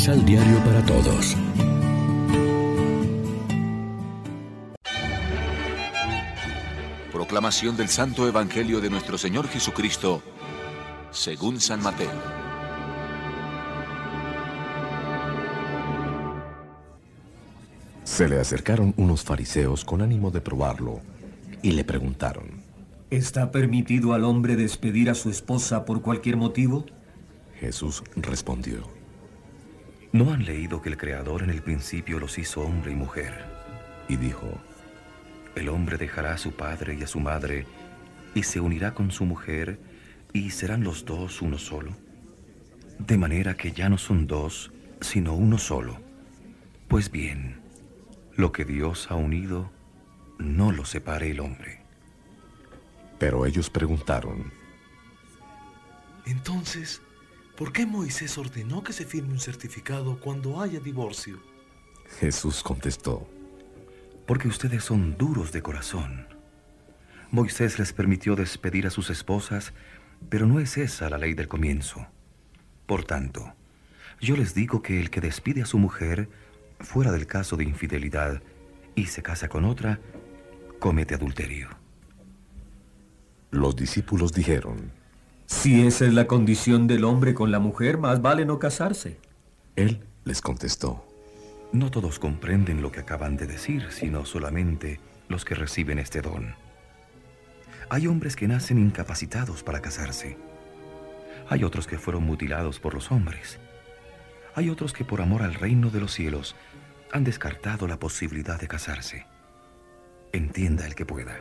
Misal Diario para Todos. Proclamación del Santo Evangelio de nuestro Señor Jesucristo, según San Mateo. Se le acercaron unos fariseos con ánimo de probarlo y le preguntaron, ¿Está permitido al hombre despedir a su esposa por cualquier motivo? Jesús respondió, ¿No han leído que el Creador en el principio los hizo hombre y mujer? Y dijo, El hombre dejará a su padre y a su madre y se unirá con su mujer y serán los dos uno solo. De manera que ya no son dos, sino uno solo. Pues bien, lo que Dios ha unido, no lo separe el hombre. Pero ellos preguntaron, Entonces, ¿por qué Moisés ordenó que se firme un certificado cuando haya divorcio? Jesús contestó, Porque ustedes son duros de corazón. Moisés les permitió despedir a sus esposas, pero no es esa la ley del comienzo. Por tanto, yo les digo que el que despide a su mujer, fuera del caso de infidelidad, y se casa con otra, comete adulterio. Los discípulos dijeron, Si esa es la condición del hombre con la mujer, más vale no casarse. Él les contestó, No todos comprenden lo que acaban de decir, sino solamente los que reciben este don. Hay hombres que nacen incapacitados para casarse. Hay otros que fueron mutilados por los hombres. Hay otros que por amor al reino de los cielos han descartado la posibilidad de casarse. Entienda el que pueda.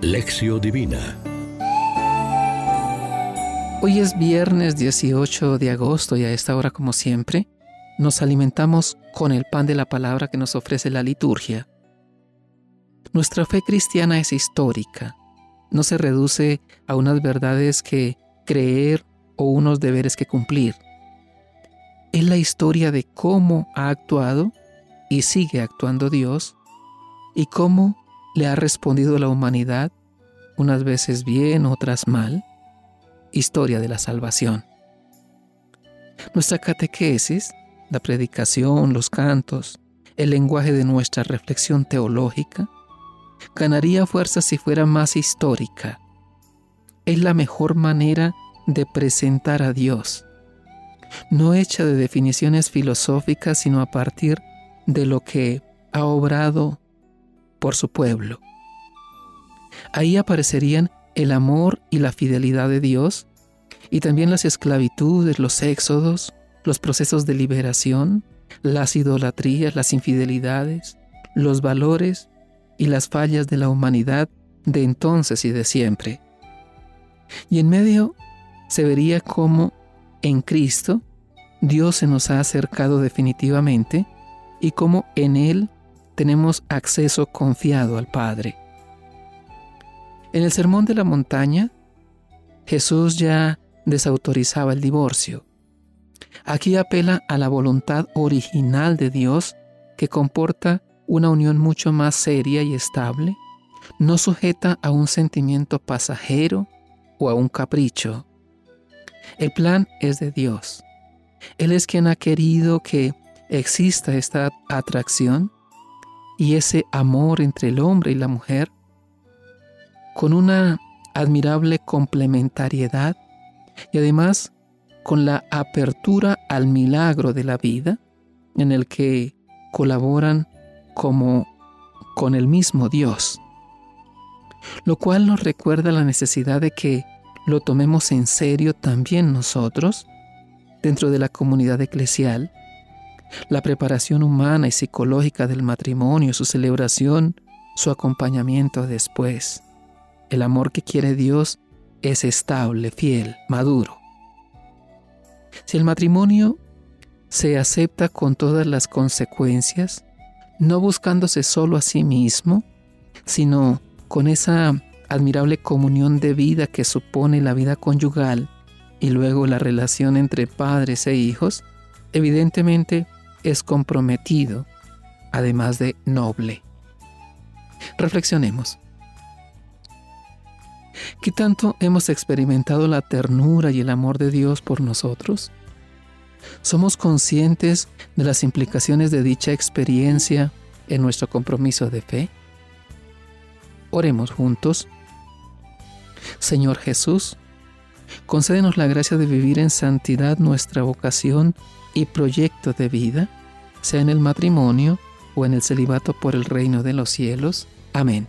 Lección Divina Hoy es viernes 18 de agosto y a esta hora, como siempre, nos alimentamos con el pan de la palabra que nos ofrece la liturgia. Nuestra fe cristiana es histórica, no se reduce a unas verdades que creer o unos deberes que cumplir. Es la historia de cómo ha actuado y sigue actuando Dios y cómo le ha respondido la humanidad, unas veces bien, otras mal. Historia de la salvación. Nuestra catequesis, la predicación, los cantos, el lenguaje de nuestra reflexión teológica, ganaría fuerza si fuera más histórica. Es la mejor manera de presentar a Dios, no hecha de definiciones filosóficas, sino a partir de lo que ha obrado por su pueblo. Ahí aparecerían el amor y la fidelidad de Dios, y también las esclavitudes, los éxodos, los procesos de liberación, las idolatrías, las infidelidades, los valores y las fallas de la humanidad de entonces y de siempre. Y en medio se vería cómo en Cristo Dios se nos ha acercado definitivamente y cómo en Él tenemos acceso confiado al Padre. En el Sermón de la Montaña, Jesús ya desautorizaba el divorcio. Aquí apela a la voluntad original de Dios que comporta una unión mucho más seria y estable, no sujeta a un sentimiento pasajero o a un capricho. El plan es de Dios. Él es quien ha querido que exista esta atracción y ese amor entre el hombre y la mujer con una admirable complementariedad y además con la apertura al milagro de la vida en el que colaboran como con el mismo Dios, lo cual nos recuerda la necesidad de que lo tomemos en serio también nosotros dentro de la comunidad eclesial, la preparación humana y psicológica del matrimonio, su celebración, su acompañamiento después. El amor que quiere Dios es estable, fiel, maduro. Si el matrimonio se acepta con todas las consecuencias, no buscándose solo a sí mismo, sino con esa admirable comunión de vida que supone la vida conyugal y luego la relación entre padres e hijos, evidentemente es comprometido, además de noble. Reflexionemos. ¿Qué tanto hemos experimentado la ternura y el amor de Dios por nosotros? ¿Somos conscientes de las implicaciones de dicha experiencia en nuestro compromiso de fe? Oremos juntos. Señor Jesús, concédenos la gracia de vivir en santidad nuestra vocación y proyecto de vida, sea en el matrimonio o en el celibato por el reino de los cielos. Amén.